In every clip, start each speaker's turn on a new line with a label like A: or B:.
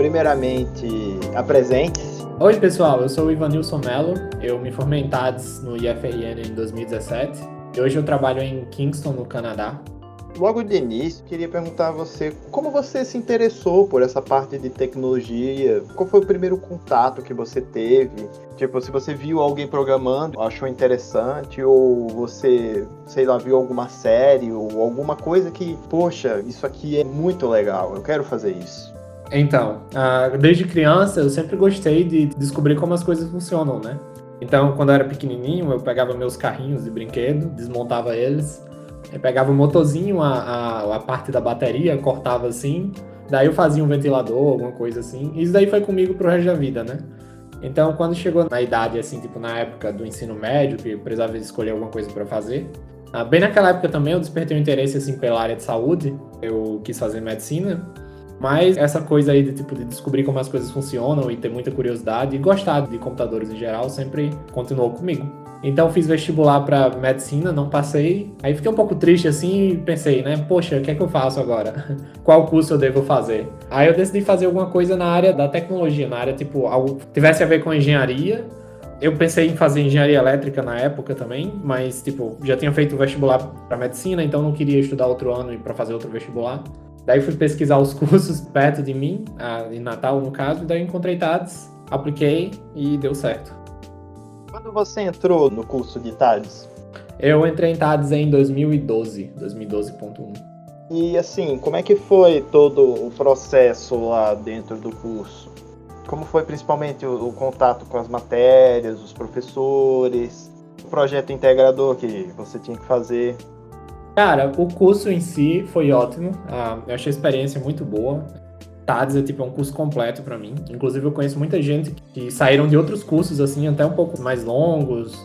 A: Primeiramente, apresente-se.
B: Oi, pessoal, eu sou o Ivanilson Mello, eu me formei em TADS no IFRN em 2017 e hoje eu trabalho em Kingston, no Canadá.
A: Logo de início, queria perguntar a você como você se interessou por essa parte de tecnologia? Qual foi o primeiro contato que você teve? Tipo, se você viu alguém programando, achou interessante, ou você, sei lá, viu alguma série ou alguma coisa que, poxa, isso aqui é muito legal, eu quero fazer isso.
B: Então, desde criança eu sempre gostei de descobrir como as coisas funcionam, né? Então, quando eu era pequenininho, eu pegava meus carrinhos de brinquedo, desmontava eles, eu pegava o motorzinho, a, a, a, parte da bateria, cortava assim, daí eu fazia um ventilador, alguma coisa assim. Isso daí foi comigo pro resto da vida, né? Então, quando chegou na idade, assim, tipo na época do ensino médio, que precisava escolher alguma coisa para fazer, ah, bem naquela época também eu despertei um interesse, assim, pela área de saúde. Eu quis fazer medicina, mas essa coisa aí de tipo de descobrir como as coisas funcionam e ter muita curiosidade e gostar de computadores em geral sempre continuou comigo. Então fiz vestibular para medicina, não passei. Aí fiquei um pouco triste assim e pensei, né? Poxa, o que é que eu faço agora? Qual curso eu devo fazer? Aí eu decidi fazer alguma coisa na área da tecnologia, na área tipo algo que tivesse a ver com engenharia. Eu pensei em fazer engenharia elétrica na época também, mas tipo, já tinha feito vestibular para medicina, então não queria estudar outro ano e para fazer outro vestibular. Daí fui pesquisar os cursos perto de mim, em Natal no caso, e daí encontrei TADS, apliquei e deu certo.
A: Quando você entrou no curso de TADS?
B: Eu entrei em TADS em 2012, 2012.1.
A: E assim, como é que foi todo o processo lá dentro do curso? Como foi principalmente o, o contato com as matérias, os professores, o projeto integrador que você tinha que fazer?
B: Cara, o curso em si foi ótimo. Ah, eu achei a experiência muito boa. TADS é tipo é um curso completo para mim. Inclusive eu conheço muita gente que saíram de outros cursos assim até um pouco mais longos,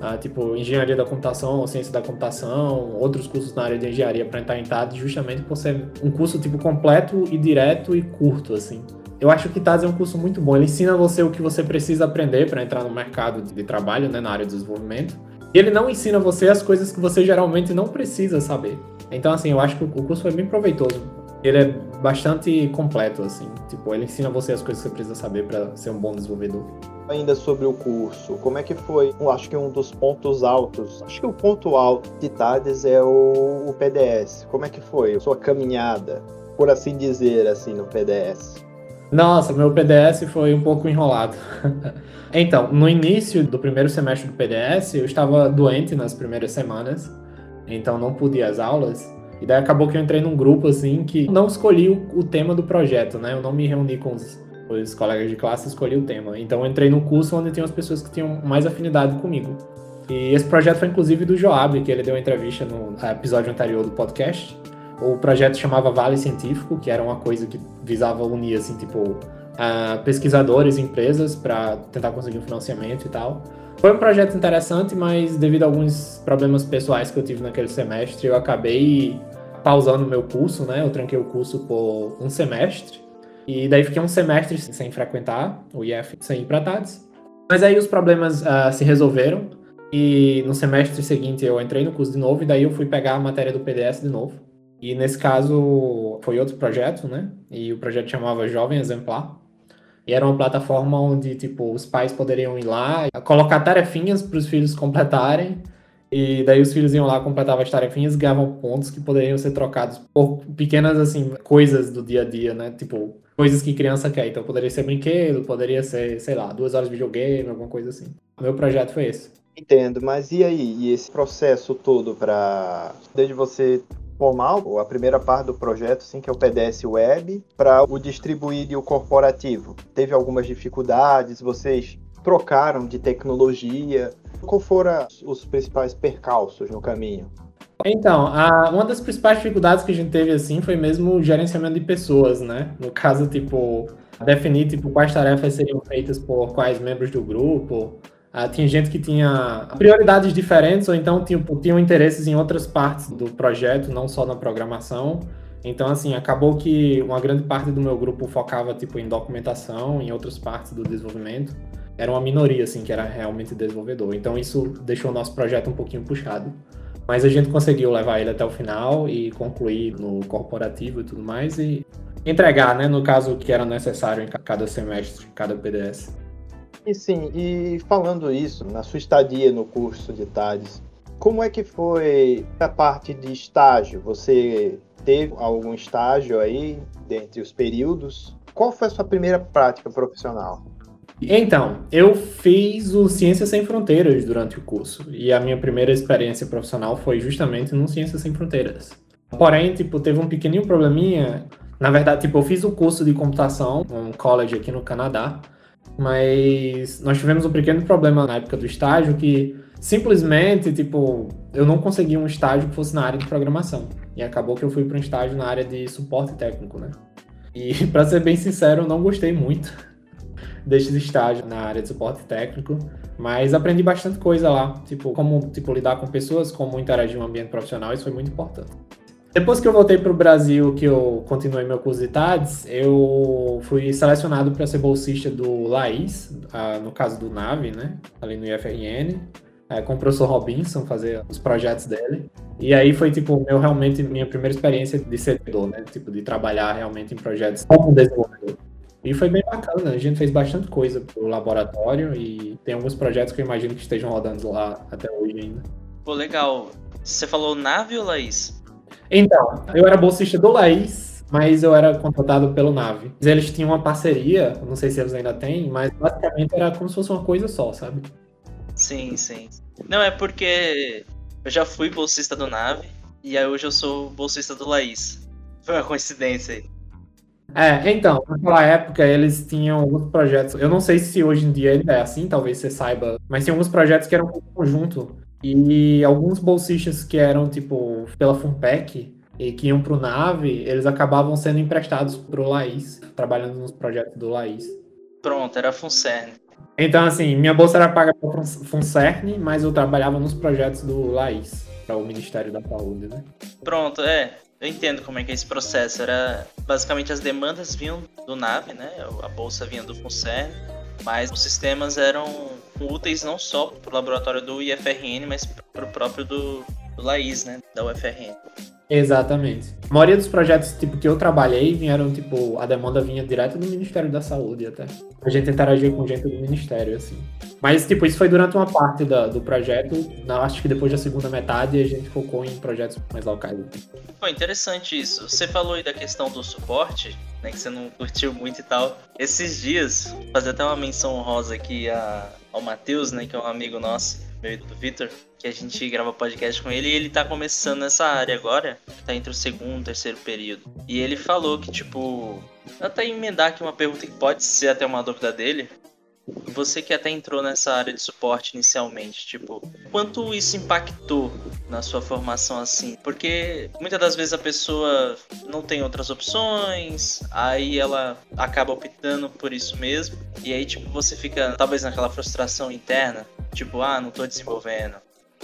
B: ah, tipo engenharia da computação, ciência da computação, outros cursos na área de engenharia para entrar em TADS, justamente por ser um curso tipo completo e direto e curto assim. Eu acho que TADS é um curso muito bom. Ele ensina você o que você precisa aprender para entrar no mercado de trabalho, né, na área de desenvolvimento e ele não ensina você as coisas que você geralmente não precisa saber. Então, assim, eu acho que o curso foi bem proveitoso. Ele é bastante completo, assim. Tipo, ele ensina você as coisas que você precisa saber para ser um bom desenvolvedor.
A: Ainda sobre o curso, como é que foi? Eu acho que um dos pontos altos, acho que o ponto alto de TADES é o, o PDS. Como é que foi a sua caminhada, por assim dizer, assim, no PDS?
B: Nossa, meu PDS foi um pouco enrolado. então, no início do primeiro semestre do PDS, eu estava doente nas primeiras semanas, então não pude ir às aulas. E daí acabou que eu entrei num grupo assim que não escolhi o, o tema do projeto, né? Eu não me reuni com os, os colegas de classe, escolhi o tema. Então eu entrei num curso onde tinha as pessoas que tinham mais afinidade comigo. E esse projeto foi inclusive do Joab, que ele deu uma entrevista no episódio anterior do podcast. O projeto chamava Vale Científico, que era uma coisa que visava unir, assim, tipo, uh, pesquisadores e empresas para tentar conseguir um financiamento e tal. Foi um projeto interessante, mas devido a alguns problemas pessoais que eu tive naquele semestre, eu acabei pausando o meu curso, né? Eu tranquei o curso por um semestre. E daí fiquei um semestre sem frequentar o IF, sem ir para TADS. Mas aí os problemas uh, se resolveram. E no semestre seguinte eu entrei no curso de novo, e daí eu fui pegar a matéria do PDS de novo. E nesse caso foi outro projeto, né? E o projeto chamava Jovem Exemplar. E era uma plataforma onde, tipo, os pais poderiam ir lá, colocar tarefinhas para os filhos completarem. E daí os filhos iam lá, completavam as tarefinhas, ganhavam pontos que poderiam ser trocados por pequenas, assim, coisas do dia a dia, né? Tipo, coisas que criança quer. Então poderia ser brinquedo, poderia ser, sei lá, duas horas de videogame, alguma coisa assim. Meu projeto foi esse.
A: Entendo, mas e aí? E esse processo todo para desde você formal, a primeira parte do projeto, sim, que é o PDS Web, para o distribuído e o corporativo. Teve algumas dificuldades, vocês trocaram de tecnologia. Qual foram os principais percalços no caminho?
B: Então, a, uma das principais dificuldades que a gente teve assim foi mesmo o gerenciamento de pessoas, né? No caso, tipo, definir tipo, quais tarefas seriam feitas por quais membros do grupo, Uh, tinha gente que tinha prioridades diferentes, ou então tipo, tinham interesses em outras partes do projeto, não só na programação. Então, assim, acabou que uma grande parte do meu grupo focava tipo, em documentação, em outras partes do desenvolvimento. Era uma minoria, assim, que era realmente desenvolvedor. Então, isso deixou o nosso projeto um pouquinho puxado. Mas a gente conseguiu levar ele até o final e concluir no corporativo e tudo mais. E, entregar, né? No caso, o que era necessário em cada semestre, cada PDS.
A: E sim, e falando isso, na sua estadia no curso de TADES, como é que foi a parte de estágio? Você teve algum estágio aí dentre os períodos? Qual foi a sua primeira prática profissional?
B: Então, eu fiz o Ciências Sem Fronteiras durante o curso. E a minha primeira experiência profissional foi justamente no Ciências Sem Fronteiras. Porém, tipo, teve um pequenininho probleminha. Na verdade, tipo, eu fiz o curso de computação, um college aqui no Canadá. Mas nós tivemos um pequeno problema na época do estágio que simplesmente, tipo, eu não consegui um estágio que fosse na área de programação. E acabou que eu fui para um estágio na área de suporte técnico, né? E, para ser bem sincero, eu não gostei muito desses estágios na área de suporte técnico, mas aprendi bastante coisa lá, tipo, como tipo, lidar com pessoas, como interagir no ambiente profissional, isso foi muito importante. Depois que eu voltei para o Brasil, que eu continuei meu curso de TADES, eu fui selecionado para ser bolsista do Laís, no caso do NAVE, né? Ali no IFRN, é, com o professor Robinson, fazer os projetos dele. E aí foi, tipo, meu, realmente minha primeira experiência de servidor, né? Tipo, de trabalhar realmente em projetos como desenvolvedor. E foi bem bacana, a gente fez bastante coisa pro laboratório e tem alguns projetos que eu imagino que estejam rodando lá até hoje ainda.
C: Pô, legal. Você falou Nave ou Laís?
B: Então, eu era bolsista do Laís, mas eu era contratado pelo Nave. Eles tinham uma parceria, não sei se eles ainda têm, mas basicamente era como se fosse uma coisa só, sabe?
C: Sim, sim. Não, é porque eu já fui bolsista do Nave e aí hoje eu sou bolsista do Laís. Foi uma coincidência aí.
B: É, então, naquela época eles tinham alguns projetos. Eu não sei se hoje em dia ele é assim, talvez você saiba, mas tinha alguns projetos que eram conjunto. E alguns bolsistas que eram, tipo, pela FUNPEC e que iam pro Nave, eles acabavam sendo emprestados pro Laís, trabalhando nos projetos do Laís.
C: Pronto, era FUNCERN.
B: Então, assim, minha bolsa era paga pela FUNCERN, mas eu trabalhava nos projetos do Laís, para o Ministério da Saúde, né?
C: Pronto, é. Eu entendo como é que é esse processo. Era basicamente as demandas vinham do NAVE, né? A bolsa vinha do FUNCERN, mas os sistemas eram úteis não só para o laboratório do IFRN, mas para o próprio do, do Laís, né? Da UFRN.
B: Exatamente. A maioria dos projetos tipo, que eu trabalhei vieram, tipo, a demanda vinha direto do Ministério da Saúde até. A gente interagia com gente do Ministério, assim. Mas, tipo, isso foi durante uma parte da, do projeto. Na, acho que depois da segunda metade a gente focou em projetos mais locais.
C: Pô, interessante isso. Você falou aí da questão do suporte, né? Que você não curtiu muito e tal. Esses dias, fazer até uma menção honrosa aqui a, ao Matheus, né? Que é um amigo nosso meu do Victor, que a gente grava podcast com ele, e ele tá começando nessa área agora, tá entre o segundo e terceiro período. E ele falou que, tipo, até emendar aqui uma pergunta que pode ser até uma dúvida dele, você que até entrou nessa área de suporte inicialmente, tipo, quanto isso impactou na sua formação assim? Porque muitas das vezes a pessoa não tem outras opções, aí ela acaba optando por isso mesmo, e aí tipo você fica talvez naquela frustração interna, tipo, ah, não tô desenvolvendo.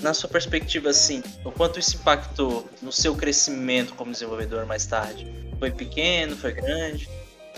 C: Na sua perspectiva assim, o quanto isso impactou no seu crescimento como desenvolvedor mais tarde? Foi pequeno, foi grande?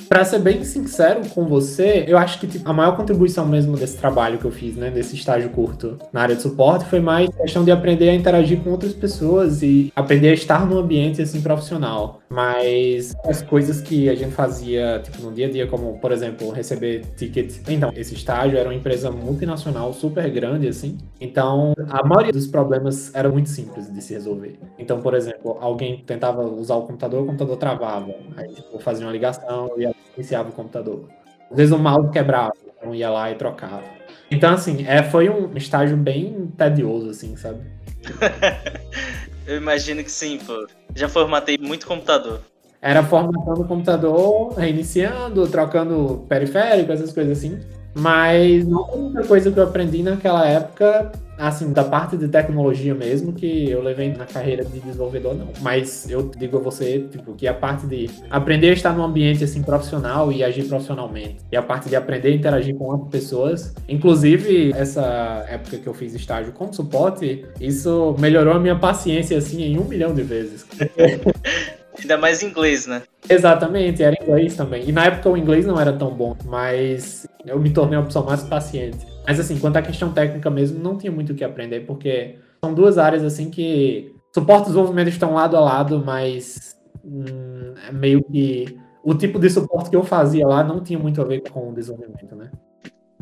B: Pra ser bem sincero com você, eu acho que tipo, a maior contribuição mesmo desse trabalho que eu fiz, né, desse estágio curto na área de suporte, foi mais questão de aprender a interagir com outras pessoas e aprender a estar num ambiente assim profissional. Mas as coisas que a gente fazia, tipo, no dia a dia, como, por exemplo, receber tickets. Então, esse estágio era uma empresa multinacional super grande, assim. Então, a maioria dos problemas era muito simples de se resolver. Então, por exemplo, alguém tentava usar o computador, o computador travava. Aí, tipo, fazia uma ligação e iniciava o computador. Às vezes o mouse quebrava, então ia lá e trocava. Então, assim, é, foi um estágio bem tedioso, assim, sabe?
C: Eu imagino que sim, pô. Já formatei muito computador.
B: Era formatando o computador, reiniciando, trocando periférico, essas coisas assim. Mas não foi muita coisa que eu aprendi naquela época assim, da parte de tecnologia mesmo, que eu levei na carreira de desenvolvedor, não. Mas eu digo a você, tipo, que a parte de aprender a estar num ambiente, assim, profissional e agir profissionalmente. E a parte de aprender a interagir com outras pessoas. Inclusive, essa época que eu fiz estágio com suporte, isso melhorou a minha paciência, assim, em um milhão de vezes.
C: Ainda mais inglês, né?
B: Exatamente, era inglês também. E na época o inglês não era tão bom, mas eu me tornei uma pessoa mais paciente. Mas assim, quanto à questão técnica mesmo, não tinha muito o que aprender, porque são duas áreas assim que suporte e desenvolvimento estão lado a lado, mas hum, é meio que o tipo de suporte que eu fazia lá não tinha muito a ver com o desenvolvimento, né?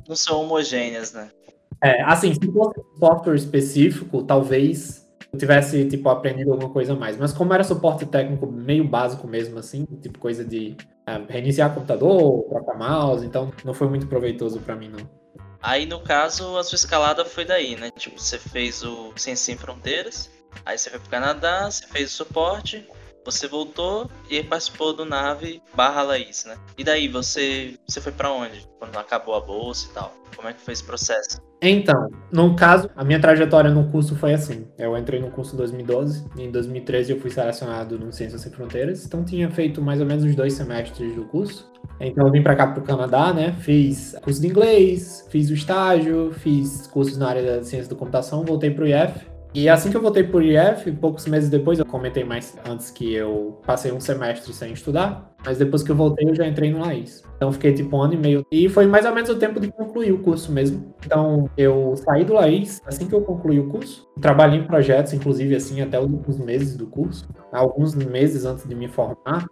C: Não são homogêneas, né?
B: É, assim, se fosse software específico, talvez eu tivesse, tipo, aprendido alguma coisa a mais. Mas como era suporte técnico meio básico mesmo, assim, tipo coisa de é, reiniciar computador, trocar mouse, então não foi muito proveitoso para mim, não.
C: Aí, no caso, a sua escalada foi daí, né? Tipo, você fez o Ciência Sem Fronteiras, aí você foi pro Canadá, você fez o suporte, você voltou e participou do nave barra Laís, né? E daí, você, você foi para onde? Quando acabou a bolsa e tal? Como é que foi esse processo?
B: Então, no caso, a minha trajetória no curso foi assim. Eu entrei no curso em 2012, e em 2013 eu fui selecionado no Ciências Sem Fronteiras, então tinha feito mais ou menos uns dois semestres do curso. Então eu vim para cá para o Canadá, né? Fiz curso de inglês, fiz o estágio, fiz cursos na área da ciência da computação, voltei para o IF e assim que eu voltei por IF, poucos meses depois, eu comentei mais antes que eu passei um semestre sem estudar, mas depois que eu voltei eu já entrei no Laís. Então fiquei tipo um ano e meio. E foi mais ou menos o tempo de concluir o curso mesmo. Então eu saí do Laís assim que eu concluí o curso. Trabalhei em projetos, inclusive assim, até os meses do curso. Alguns meses antes de me formar,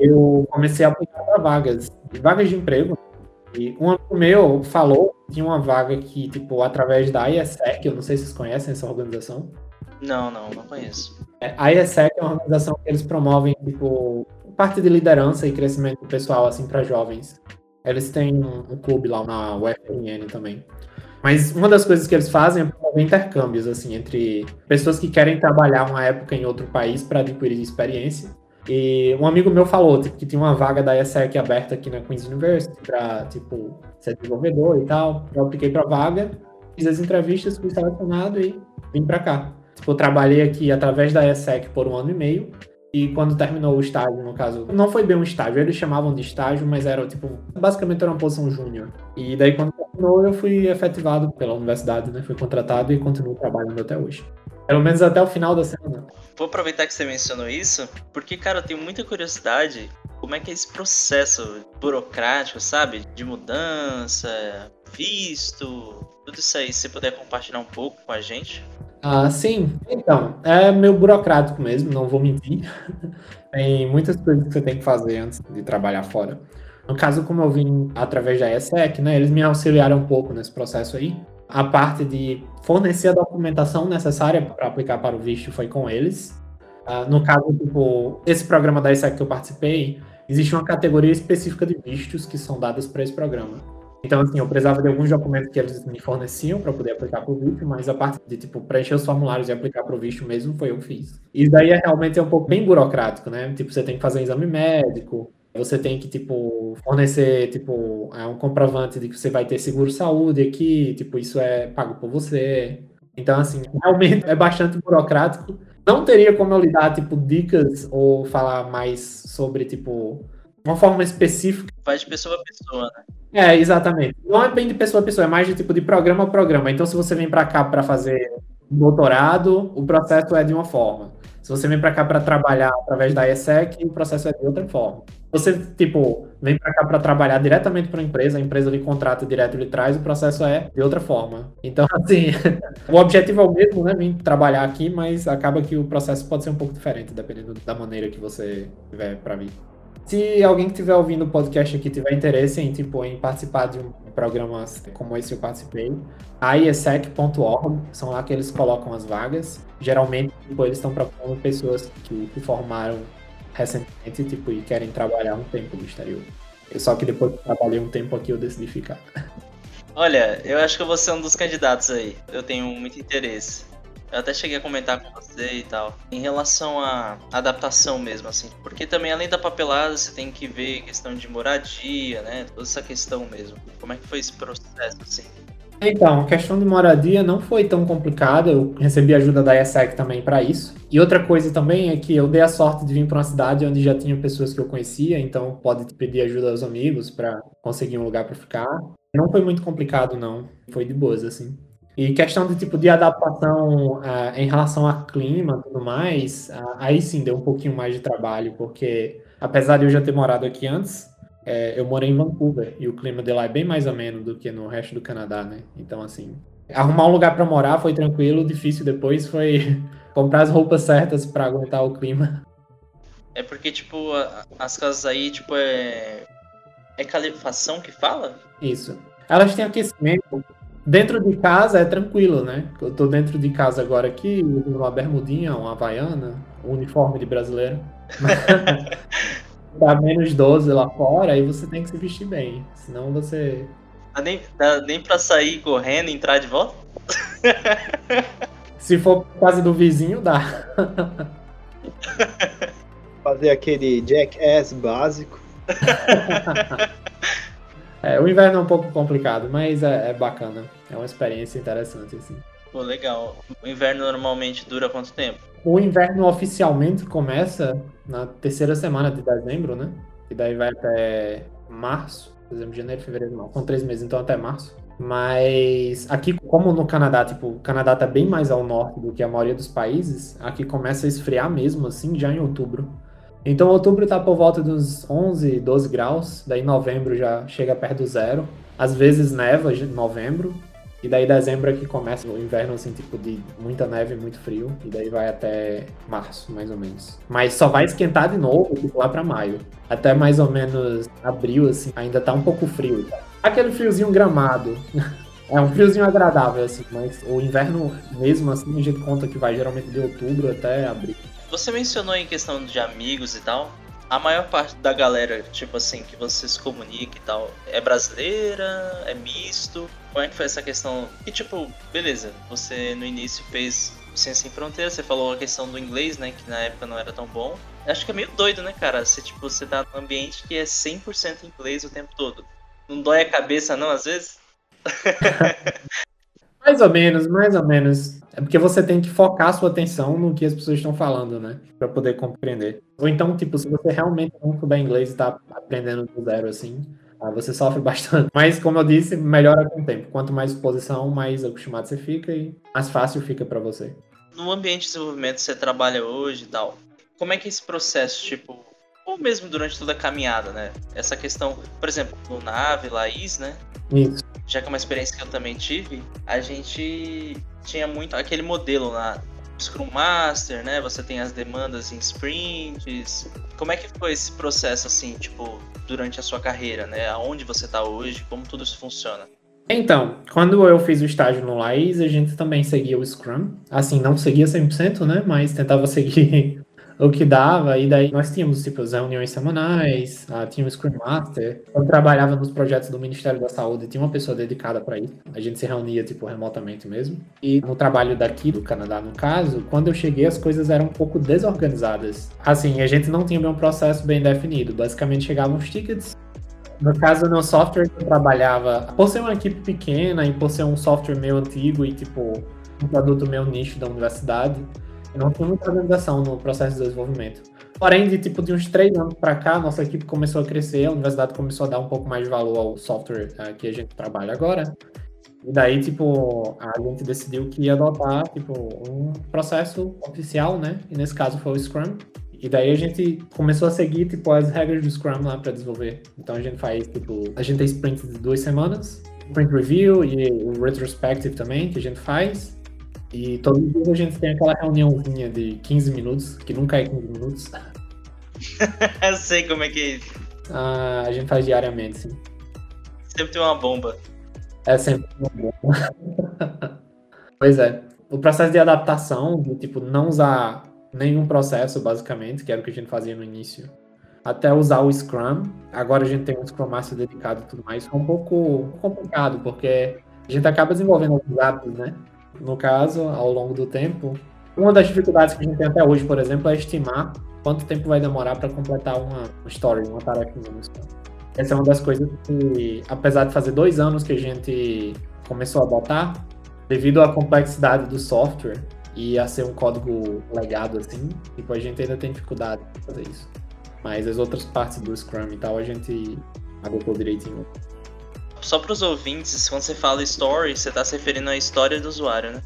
B: eu comecei a aplicar para vagas, vagas de emprego e um amigo meu falou tinha uma vaga que, tipo, através da IESEC, eu não sei se vocês conhecem essa organização.
C: Não, não, não conheço.
B: É, a IESEC é uma organização que eles promovem, tipo, parte de liderança e crescimento pessoal, assim, para jovens. Eles têm um, um, clube lá na UFRN também. Mas uma das coisas que eles fazem é promover intercâmbios, assim, entre pessoas que querem trabalhar uma época em outro país para adquirir experiência e um amigo meu falou tipo, que tinha uma vaga da ESEC aberta aqui na Queen's University para, tipo, ser desenvolvedor e tal. Eu apliquei para vaga, fiz as entrevistas, fui selecionado e vim para cá. Tipo, eu trabalhei aqui através da ESEC por um ano e meio. E quando terminou o estágio, no caso, não foi bem um estágio, eles chamavam de estágio, mas era tipo, basicamente era uma posição júnior. E daí quando terminou, eu fui efetivado pela universidade, né? Fui contratado e continuo trabalhando até hoje. Pelo menos até o final da semana.
C: Vou aproveitar que você mencionou isso, porque, cara, eu tenho muita curiosidade como é que é esse processo burocrático, sabe? De mudança, visto, tudo isso aí. Se você puder compartilhar um pouco com a gente.
B: Ah, sim. Então, é meio burocrático mesmo, não vou mentir. tem muitas coisas que você tem que fazer antes de trabalhar fora. No caso, como eu vim através da ESEC, né, eles me auxiliaram um pouco nesse processo aí a parte de fornecer a documentação necessária para aplicar para o visto foi com eles. Uh, no caso, tipo, esse programa da ISEC que eu participei, existe uma categoria específica de vistos que são dadas para esse programa. Então, assim, eu precisava de alguns documentos que eles me forneciam para poder aplicar para o visto, mas a parte de, tipo, preencher os formulários e aplicar para o visto mesmo foi eu que fiz. E daí é realmente é um pouco bem burocrático, né? Tipo, você tem que fazer um exame médico, você tem que, tipo, fornecer, tipo, é um comprovante de que você vai ter seguro-saúde aqui, tipo, isso é pago por você. Então, assim, realmente é bastante burocrático. Não teria como eu lhe dar, tipo, dicas ou falar mais sobre, tipo, uma forma específica.
C: Vai de pessoa a pessoa, né?
B: É, exatamente. Não é bem de pessoa a pessoa, é mais de tipo de programa a programa. Então, se você vem para cá para fazer doutorado, o processo é de uma forma. Se você vem para cá para trabalhar através da ESEC, o processo é de outra forma. Você, tipo, vem para cá para trabalhar diretamente para a empresa, a empresa lhe contrata direto, lhe traz, o processo é de outra forma. Então, assim, o objetivo é o mesmo, né? Vim trabalhar aqui, mas acaba que o processo pode ser um pouco diferente, dependendo da maneira que você tiver para vir. Se alguém que estiver ouvindo o podcast aqui tiver interesse em, tipo, em participar de um programa como esse eu participei, a iesec.org, são lá que eles colocam as vagas. Geralmente, tipo, eles estão procurando pessoas que, que formaram recentemente, tipo, e querem trabalhar um tempo no exterior. Só que depois que trabalhei um tempo aqui, eu decidi ficar.
C: Olha, eu acho que eu vou ser um dos candidatos aí. Eu tenho muito interesse. Eu até cheguei a comentar com você e tal. Em relação à adaptação mesmo, assim. Porque também, além da papelada, você tem que ver questão de moradia, né? Toda essa questão mesmo. Como é que foi esse processo, assim?
B: Então, a questão de moradia não foi tão complicada. Eu recebi ajuda da ESEC também para isso. E outra coisa também é que eu dei a sorte de vir para uma cidade onde já tinha pessoas que eu conhecia, então pode pedir ajuda aos amigos para conseguir um lugar para ficar. Não foi muito complicado, não. Foi de boas, assim. E questão de tipo de adaptação uh, em relação a clima e tudo mais, uh, aí sim deu um pouquinho mais de trabalho, porque apesar de eu já ter morado aqui antes, é, eu morei em Vancouver e o clima de lá é bem mais ameno do que no resto do Canadá, né? Então, assim, arrumar um lugar para morar foi tranquilo, difícil depois foi comprar as roupas certas para aguentar o clima.
C: É porque, tipo, as casas aí, tipo, é. É calefação que fala?
B: Isso. Elas têm aquecimento. Dentro de casa é tranquilo, né? Eu tô dentro de casa agora aqui, uma bermudinha, uma havaiana, um uniforme de brasileiro. tá menos 12 lá fora, aí você tem que se vestir bem. Senão você.
C: Dá nem, dá nem pra sair correndo e entrar de volta?
B: Se for por casa do vizinho, dá.
A: Fazer aquele jackass básico.
B: É, o inverno é um pouco complicado, mas é, é bacana. É uma experiência interessante, assim.
C: Pô, legal. O inverno normalmente dura quanto tempo?
B: O inverno oficialmente começa na terceira semana de dezembro, né? E daí vai até março, dezembro, janeiro, fevereiro, não. São três meses, então até março. Mas aqui, como no Canadá, tipo, o Canadá tá bem mais ao norte do que a maioria dos países, aqui começa a esfriar mesmo, assim, já em outubro. Então outubro tá por volta dos 11, 12 graus, daí novembro já chega perto do zero. Às vezes neva em novembro, e daí dezembro é que começa o inverno, assim, tipo, de muita neve, muito frio. E daí vai até março, mais ou menos. Mas só vai esquentar de novo, tipo, lá pra maio. Até mais ou menos abril, assim, ainda tá um pouco frio. Aquele friozinho gramado. É um friozinho agradável, assim, mas o inverno mesmo, assim, a gente conta que vai geralmente de outubro até abril.
C: Você mencionou em questão de amigos e tal. A maior parte da galera, tipo assim, que você se comunica e tal, é brasileira? É misto? Como é que foi essa questão? E tipo, beleza, você no início fez Ciência Sem Fronteira, você falou a questão do inglês, né? Que na época não era tão bom. Acho que é meio doido, né, cara? Você, tipo, você tá num ambiente que é 100% inglês o tempo todo. Não dói a cabeça, não, às vezes?
B: Mais ou menos, mais ou menos. É porque você tem que focar a sua atenção no que as pessoas estão falando, né? Pra poder compreender. Ou então, tipo, se você realmente não souber inglês e tá aprendendo do zero, assim, ah, você sofre bastante. Mas, como eu disse, melhora com o tempo. Quanto mais exposição, mais acostumado você fica e mais fácil fica pra você.
C: No ambiente de desenvolvimento que você trabalha hoje e tal, como é que é esse processo, tipo, ou mesmo durante toda a caminhada, né? Essa questão, por exemplo, no Nave, Laís, né?
B: Isso.
C: já que é uma experiência que eu também tive, a gente tinha muito aquele modelo lá, Scrum Master, né? Você tem as demandas em sprints. Como é que foi esse processo, assim, tipo, durante a sua carreira, né? Aonde você tá hoje, como tudo isso funciona?
B: Então, quando eu fiz o estágio no Laís, a gente também seguia o Scrum. Assim, não seguia 100%, né? Mas tentava seguir o que dava. E daí nós tínhamos, tipo, as reuniões semanais, ah, tinha o Scrum Master. Eu trabalhava nos projetos do Ministério da Saúde, tinha uma pessoa dedicada para isso. A gente se reunia, tipo, remotamente mesmo. E no trabalho daqui, do Canadá, no caso, quando eu cheguei, as coisas eram um pouco desorganizadas. Assim, a gente não tinha um processo bem definido. Basicamente, chegavam os tickets, no caso, no software que eu trabalhava, por ser uma equipe pequena e por ser um software meio antigo e, tipo, um produto meio nicho da universidade, não tinha muita organização no processo de desenvolvimento. Porém, de tipo de uns três anos para cá, nossa equipe começou a crescer, a universidade começou a dar um pouco mais de valor ao software uh, que a gente trabalha agora. E daí, tipo, a gente decidiu que ia adotar, tipo, um processo oficial, né? E nesse caso foi o Scrum. E daí a gente começou a seguir, tipo, as regras do Scrum lá para desenvolver. Então a gente faz, tipo, a gente tem sprint de duas semanas, sprint review e o retrospective também, que a gente faz. E todos os dias a gente tem aquela reuniãozinha de 15 minutos, que nunca é 15 minutos.
C: Eu sei como é que é isso.
B: Ah, a gente faz diariamente, sim.
C: Sempre tem uma bomba.
B: É sempre uma bomba. pois é. O processo de adaptação, de tipo, não usar nenhum processo, basicamente, que era o que a gente fazia no início, até usar o Scrum. Agora a gente tem um Scrum Master dedicado e tudo mais. Foi um pouco complicado, porque a gente acaba desenvolvendo alguns hábitos, né? No caso, ao longo do tempo. Uma das dificuldades que a gente tem até hoje, por exemplo, é estimar quanto tempo vai demorar para completar uma story, uma tarefa Scrum. Essa é uma das coisas que, apesar de fazer dois anos que a gente começou a adotar, devido à complexidade do software, e a ser um código legado assim, tipo, a gente ainda tem dificuldade de fazer isso. Mas as outras partes do Scrum e tal, a gente adotou direitinho.
C: Só para os ouvintes, quando você fala story, você está se referindo à história do usuário, né?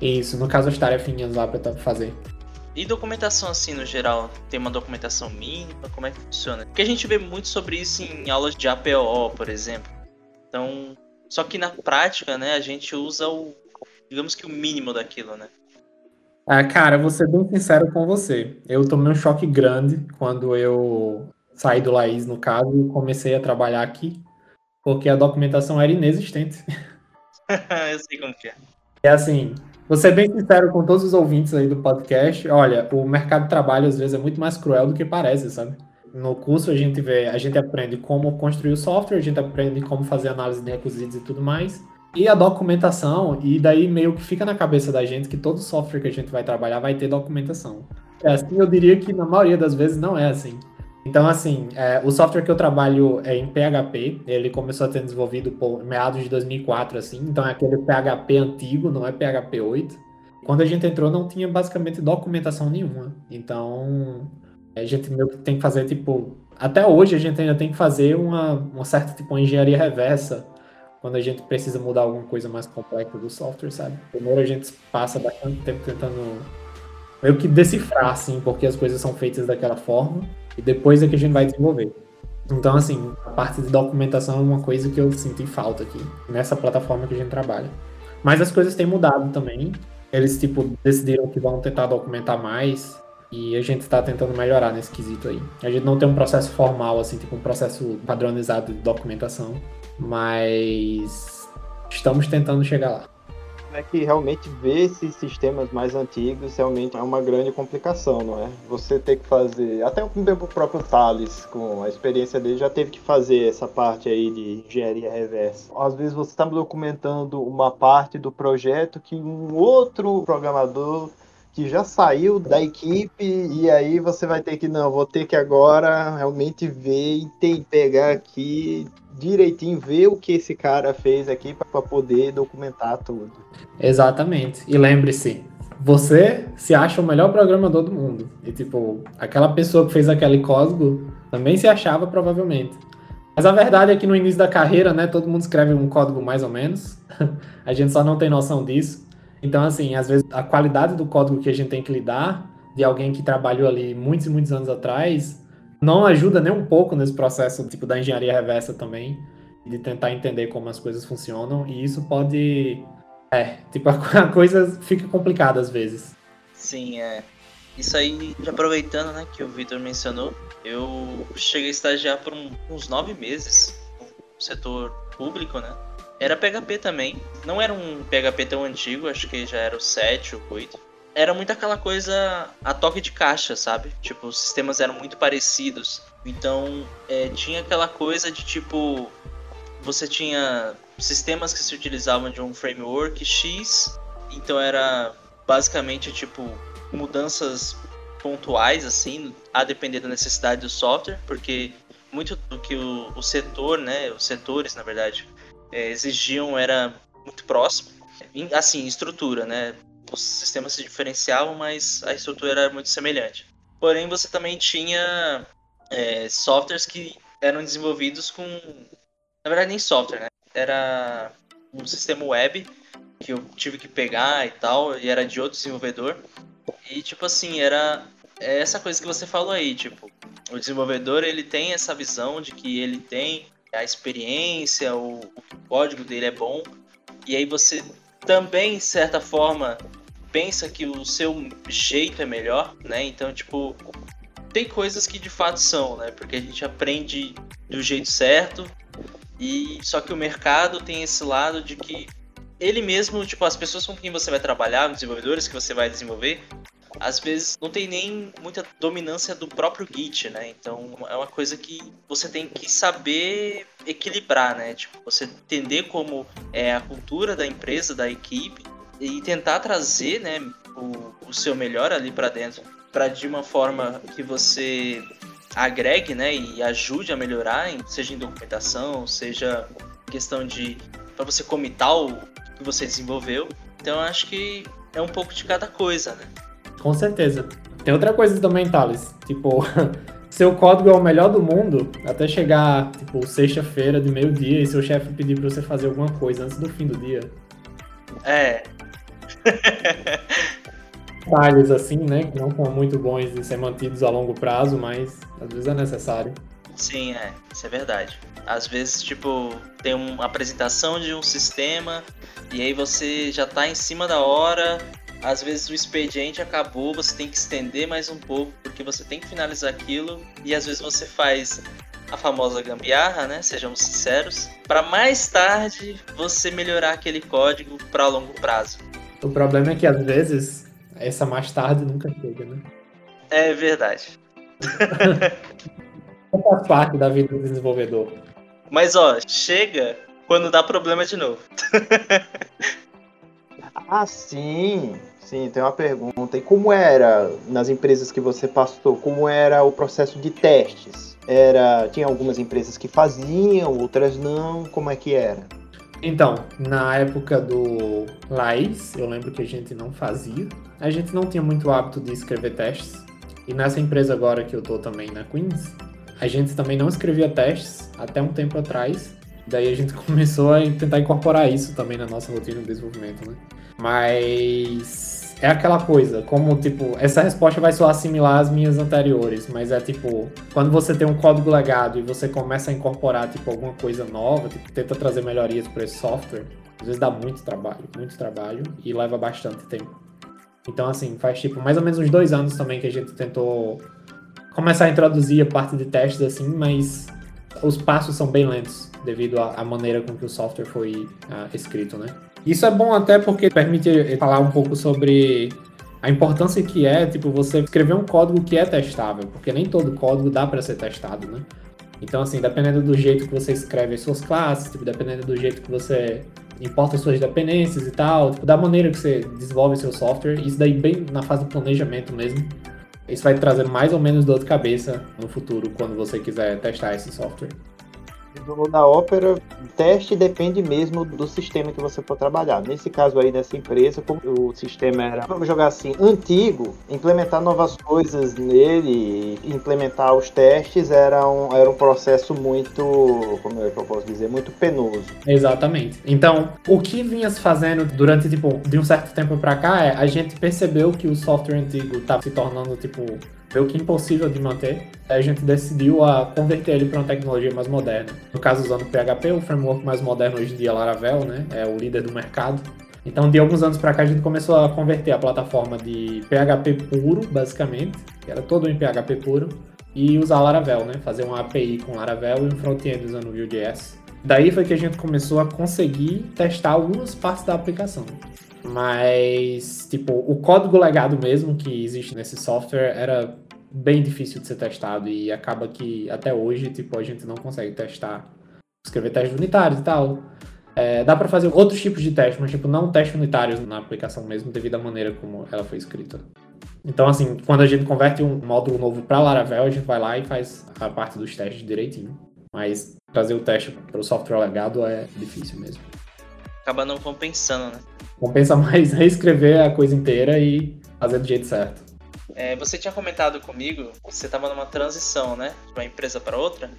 B: Isso, no caso as tarefinhas lá para fazer.
C: E documentação assim no geral? Tem uma documentação mínima? Como é que funciona? Porque a gente vê muito sobre isso em aulas de APO, por exemplo. Então, só que na prática, né, a gente usa o digamos que o mínimo daquilo, né?
B: Ah, cara, vou ser bem sincero com você. Eu tomei um choque grande quando eu saí do Laís, no caso, e comecei a trabalhar aqui, porque a documentação era inexistente.
C: eu sei como que é.
B: É assim, vou ser bem sincero com todos os ouvintes aí do podcast. Olha, o mercado de trabalho às vezes é muito mais cruel do que parece, sabe? No curso a gente vê, a gente aprende como construir o software, a gente aprende como fazer análise de requisitos e tudo mais. E a documentação, e daí meio que fica na cabeça da gente que todo software que a gente vai trabalhar vai ter documentação. É assim, eu diria que na maioria das vezes não é assim. Então, assim, é, o software que eu trabalho é em PHP, ele começou a ser desenvolvido por meados de 2004, assim, então é aquele PHP antigo, não é PHP 8. Quando a gente entrou, não tinha basicamente documentação nenhuma. Então, a gente meio que tem que fazer, tipo, até hoje a gente ainda tem que fazer uma, uma certa, tipo, engenharia reversa, quando a gente precisa mudar alguma coisa mais complexa do software, sabe? Primeiro a gente passa bastante tempo tentando meio que decifrar, assim, porque as coisas são feitas daquela forma e depois é que a gente vai desenvolver. Então, assim, a parte de documentação é uma coisa que eu senti falta aqui, nessa plataforma que a gente trabalha. Mas as coisas têm mudado também. Eles, tipo, decidiram que vão tentar documentar mais e a gente está tentando melhorar nesse quesito aí. A gente não tem um processo formal, assim, tipo um processo padronizado de documentação, mas estamos tentando chegar lá
A: é que realmente ver esses sistemas mais antigos realmente é uma grande complicação, não é? Você ter que fazer, até o próprio Thales, com a experiência dele, já teve que fazer essa parte aí de engenharia reversa. Às vezes você está documentando uma parte do projeto que um outro programador que já saiu da equipe e aí você vai ter que não, vou ter que agora realmente ver e pegar aqui direitinho, ver o que esse cara fez aqui para poder documentar tudo.
B: Exatamente. E lembre-se, você se acha o melhor programador do mundo. E tipo, aquela pessoa que fez aquele código também se achava provavelmente. Mas a verdade é que no início da carreira, né, todo mundo escreve um código mais ou menos. a gente só não tem noção disso. Então, assim, às vezes a qualidade do código que a gente tem que lidar, de alguém que trabalhou ali muitos e muitos anos atrás, não ajuda nem um pouco nesse processo tipo da engenharia reversa também, de tentar entender como as coisas funcionam, e isso pode. É, tipo, a coisa fica complicada às vezes.
C: Sim, é. Isso aí, aproveitando, né, que o Victor mencionou, eu cheguei a estagiar por um, uns nove meses no setor público, né? Era PHP também. Não era um PHP tão antigo, acho que já era o 7 ou 8. Era muito aquela coisa a toque de caixa, sabe? Tipo, os sistemas eram muito parecidos. Então, é, tinha aquela coisa de tipo. Você tinha sistemas que se utilizavam de um framework X, então era basicamente tipo mudanças pontuais, assim, a depender da necessidade do software, porque muito do que o, o setor, né, os setores, na verdade, é, exigiam era muito próximo. Assim, estrutura, né? Os sistemas se diferenciavam, mas a estrutura era muito semelhante. Porém, você também tinha é, softwares que eram desenvolvidos com. Na verdade, nem software, né? Era um sistema web que eu tive que pegar e tal, e era de outro desenvolvedor. E, tipo assim, era é essa coisa que você falou aí, tipo, o desenvolvedor ele tem essa visão de que ele tem a experiência, o, o código dele é bom, e aí você também, de certa forma, pensa que o seu jeito é melhor, né? Então, tipo, tem coisas que de fato são, né? Porque a gente aprende do jeito certo, e só que o mercado tem esse lado de que ele mesmo, tipo, as pessoas com quem você vai trabalhar, os desenvolvedores que você vai desenvolver, às vezes não tem nem muita dominância do próprio Git, né? Então é uma coisa que você tem que saber equilibrar, né? Tipo, você entender como é a cultura da empresa, da equipe e tentar trazer, né, o, o seu melhor ali para dentro, para de uma forma que você agregue, né, e ajude a melhorar, seja em documentação, seja questão de para você comitar o que você desenvolveu. Então eu acho que é um pouco de cada coisa, né?
B: Com certeza. Tem outra coisa também, Thales. Tipo, seu código é o melhor do mundo até chegar, tipo, sexta-feira de meio-dia e seu chefe pedir pra você fazer alguma coisa antes do fim do dia.
C: É.
B: Detalhes assim, né? Que não são muito bons de ser mantidos a longo prazo, mas às vezes é necessário.
C: Sim, é. Isso é verdade. Às vezes, tipo, tem uma apresentação de um sistema e aí você já tá em cima da hora às vezes o expediente acabou, você tem que estender mais um pouco, porque você tem que finalizar aquilo, e às vezes você faz a famosa gambiarra, né? Sejamos sinceros, para mais tarde você melhorar aquele código para longo prazo.
B: O problema é que às vezes essa mais tarde nunca chega, né?
C: É verdade.
B: faz parte da vida do desenvolvedor.
C: Mas ó, chega quando dá problema de novo.
A: ah, sim. Sim, tem uma pergunta. E como era nas empresas que você passou? Como era o processo de testes? Era tinha algumas empresas que faziam, outras não. Como é que era?
B: Então, na época do Laís, eu lembro que a gente não fazia. A gente não tinha muito hábito de escrever testes. E nessa empresa agora que eu tô também na Queens, a gente também não escrevia testes até um tempo atrás. Daí a gente começou a tentar incorporar isso também na nossa rotina de desenvolvimento, né? Mas é aquela coisa, como, tipo, essa resposta vai soar similar às minhas anteriores, mas é tipo, quando você tem um código legado e você começa a incorporar, tipo, alguma coisa nova, tipo, tenta trazer melhorias para esse software, às vezes dá muito trabalho, muito trabalho e leva bastante tempo. Então, assim, faz, tipo, mais ou menos uns dois anos também que a gente tentou começar a introduzir a parte de testes, assim, mas os passos são bem lentos devido à maneira com que o software foi uh, escrito, né? Isso é bom até porque permite falar um pouco sobre a importância que é, tipo, você escrever um código que é testável, porque nem todo código dá para ser testado, né? Então, assim, dependendo do jeito que você escreve as suas classes, tipo, dependendo do jeito que você importa suas dependências e tal, tipo, da maneira que você desenvolve seu software, isso daí bem na fase do planejamento mesmo, isso vai trazer mais ou menos dor de cabeça no futuro quando você quiser testar esse software
A: na ópera, o teste depende mesmo do sistema que você for trabalhar. Nesse caso aí dessa empresa, como o sistema era, vamos jogar assim, antigo, implementar novas coisas nele, implementar os testes era um, era um processo muito, como é que eu posso dizer, muito penoso.
B: Exatamente. Então, o que vinha se fazendo durante, tipo, de um certo tempo para cá é, a gente percebeu que o software antigo estava se tornando, tipo, meio que impossível de manter. A gente decidiu a converter ele para uma tecnologia mais moderna. No caso, usando PHP, o framework mais moderno hoje em dia, Laravel, né? É o líder do mercado. Então, de alguns anos para cá, a gente começou a converter a plataforma de PHP puro, basicamente, que era todo em PHP puro, e usar Laravel, né? Fazer uma API com Laravel e um front-end usando Vue.js. Daí foi que a gente começou a conseguir testar algumas partes da aplicação. Mas, tipo, o código legado mesmo que existe nesse software era bem difícil de ser testado e acaba que até hoje, tipo, a gente não consegue testar, escrever testes unitários e tal. É, dá para fazer outros tipos de testes, mas tipo, não testes unitários na aplicação mesmo, devido à maneira como ela foi escrita. Então, assim, quando a gente converte um módulo novo para Laravel, a gente vai lá e faz a parte dos testes direitinho. Mas trazer o teste para o software legado é difícil mesmo.
C: Acaba não compensando, né?
B: Compensa mais reescrever a coisa inteira e fazer do jeito certo.
C: É, você tinha comentado comigo que você estava numa transição, né? De uma empresa para outra?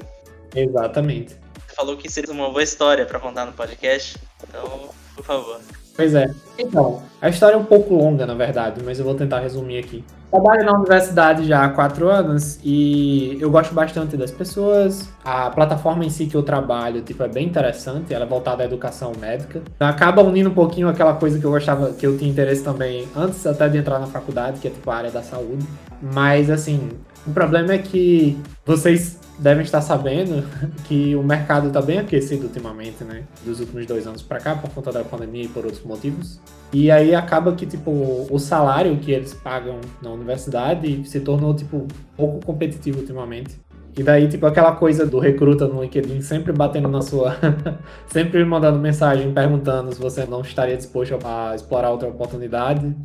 B: Exatamente.
C: Você falou que seria uma boa história para contar no podcast. Então, por favor.
B: Pois é. Então, a história é um pouco longa, na verdade, mas eu vou tentar resumir aqui. Trabalho na universidade já há quatro anos e eu gosto bastante das pessoas. A plataforma em si que eu trabalho, tipo, é bem interessante, ela é voltada à educação médica. Acaba unindo um pouquinho aquela coisa que eu gostava, que eu tinha interesse também antes até de entrar na faculdade, que é tipo a área da saúde. Mas assim, o problema é que vocês devem estar sabendo que o mercado está bem aquecido ultimamente, né? Dos últimos dois anos para cá, por conta da pandemia e por outros motivos. E aí acaba que, tipo, o salário que eles pagam na universidade se tornou, tipo, pouco competitivo ultimamente. E daí, tipo, aquela coisa do recruta no LinkedIn sempre batendo na sua. sempre mandando mensagem perguntando se você não estaria disposto a explorar outra oportunidade.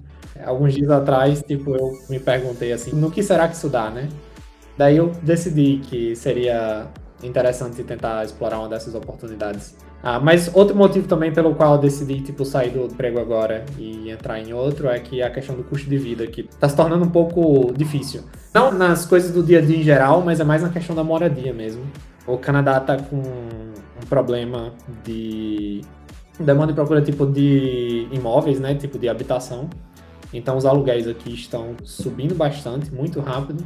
B: Alguns dias atrás, tipo, eu me perguntei assim, no que será que isso dá, né? Daí eu decidi que seria interessante tentar explorar uma dessas oportunidades. Ah, mas outro motivo também pelo qual eu decidi tipo sair do emprego agora e entrar em outro é que a questão do custo de vida que está se tornando um pouco difícil. Não nas coisas do dia a dia em geral, mas é mais na questão da moradia mesmo. O Canadá está com um problema de demanda e procura tipo de imóveis, né, tipo de habitação. Então os aluguéis aqui estão subindo bastante, muito rápido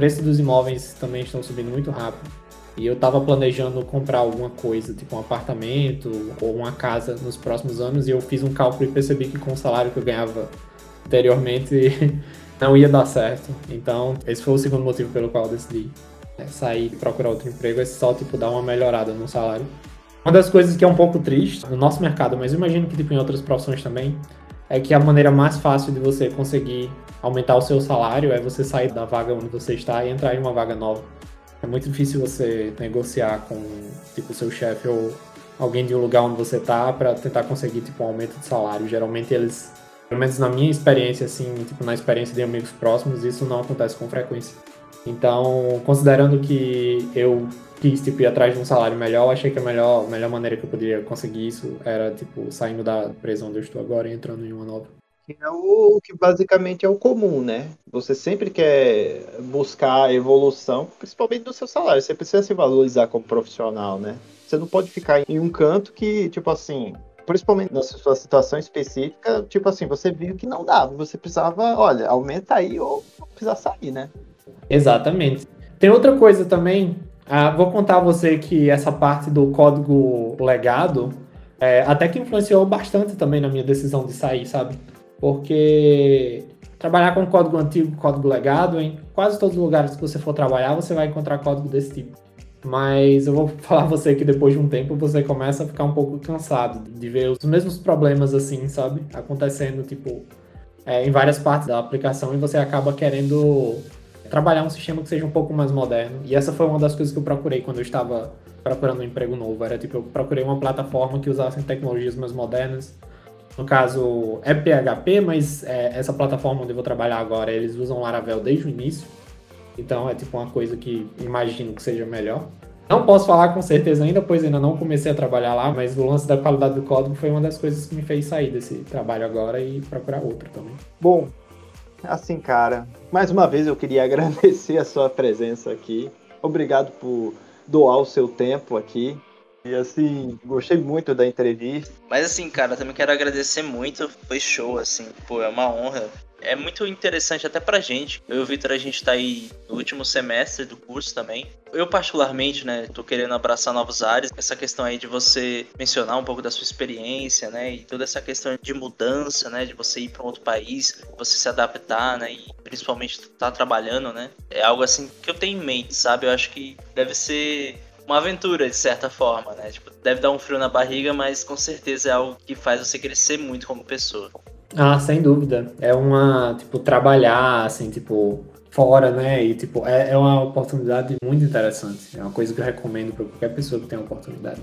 B: preço dos imóveis também estão subindo muito rápido. E eu estava planejando comprar alguma coisa, tipo um apartamento ou uma casa nos próximos anos, e eu fiz um cálculo e percebi que com o salário que eu ganhava anteriormente não ia dar certo. Então, esse foi o segundo motivo pelo qual eu decidi né, sair e procurar outro emprego, é só, tipo, dar uma melhorada no salário. Uma das coisas que é um pouco triste no nosso mercado, mas imagino que, tipo, em outras profissões também, é que a maneira mais fácil de você conseguir aumentar o seu salário é você sair da vaga onde você está e entrar em uma vaga nova. É muito difícil você negociar com, tipo, seu chefe ou alguém de um lugar onde você está para tentar conseguir, tipo, um aumento de salário. Geralmente eles pelo menos na minha experiência, assim, tipo, na experiência de amigos próximos, isso não acontece com frequência. Então, considerando que eu quis, tipo, ir atrás de um salário melhor, eu achei que a melhor, melhor maneira que eu poderia conseguir isso era, tipo, saindo da empresa onde eu estou agora e entrando em uma nova.
A: É o que basicamente é o comum, né? Você sempre quer buscar evolução, principalmente do seu salário. Você precisa se valorizar como profissional, né? Você não pode ficar em um canto que, tipo assim, principalmente na sua situação específica, tipo assim, você viu que não dava, você precisava, olha, aumenta aí ou precisa sair, né?
B: Exatamente. Tem outra coisa também, ah, vou contar a você que essa parte do código legado é, até que influenciou bastante também na minha decisão de sair, sabe? Porque trabalhar com código antigo, código legado, em quase todos os lugares que você for trabalhar, você vai encontrar código desse tipo. Mas eu vou falar a você que depois de um tempo você começa a ficar um pouco cansado de ver os mesmos problemas assim, sabe? Acontecendo, tipo, é, em várias partes da aplicação e você acaba querendo trabalhar um sistema que seja um pouco mais moderno. E essa foi uma das coisas que eu procurei quando eu estava procurando um emprego novo. Era tipo, eu procurei uma plataforma que usasse tecnologias mais modernas. No caso, é PHP, mas é, essa plataforma onde eu vou trabalhar agora, eles usam Laravel desde o início. Então é tipo uma coisa que imagino que seja melhor. Não posso falar com certeza ainda, pois ainda não comecei a trabalhar lá, mas o lance da qualidade do código foi uma das coisas que me fez sair desse trabalho agora e procurar outro também.
A: Bom, assim, cara, mais uma vez eu queria agradecer a sua presença aqui. Obrigado por doar o seu tempo aqui. E assim, gostei muito da entrevista.
C: Mas assim, cara, também quero agradecer muito. Foi show, assim. Pô, é uma honra é muito interessante até pra gente. Eu e o Vitor, a gente tá aí no último semestre do curso também. Eu, particularmente, né, tô querendo abraçar novos áreas. Essa questão aí de você mencionar um pouco da sua experiência, né, e toda essa questão de mudança, né, de você ir para outro país, você se adaptar, né, e principalmente tá trabalhando, né, é algo assim que eu tenho em mente, sabe? Eu acho que deve ser uma aventura, de certa forma, né? Tipo, deve dar um frio na barriga, mas com certeza é algo que faz você crescer muito como pessoa.
B: Ah, sem dúvida. É uma, tipo, trabalhar, assim, tipo, fora, né? E, tipo, é, é uma oportunidade muito interessante. É uma coisa que eu recomendo para qualquer pessoa que tem a oportunidade.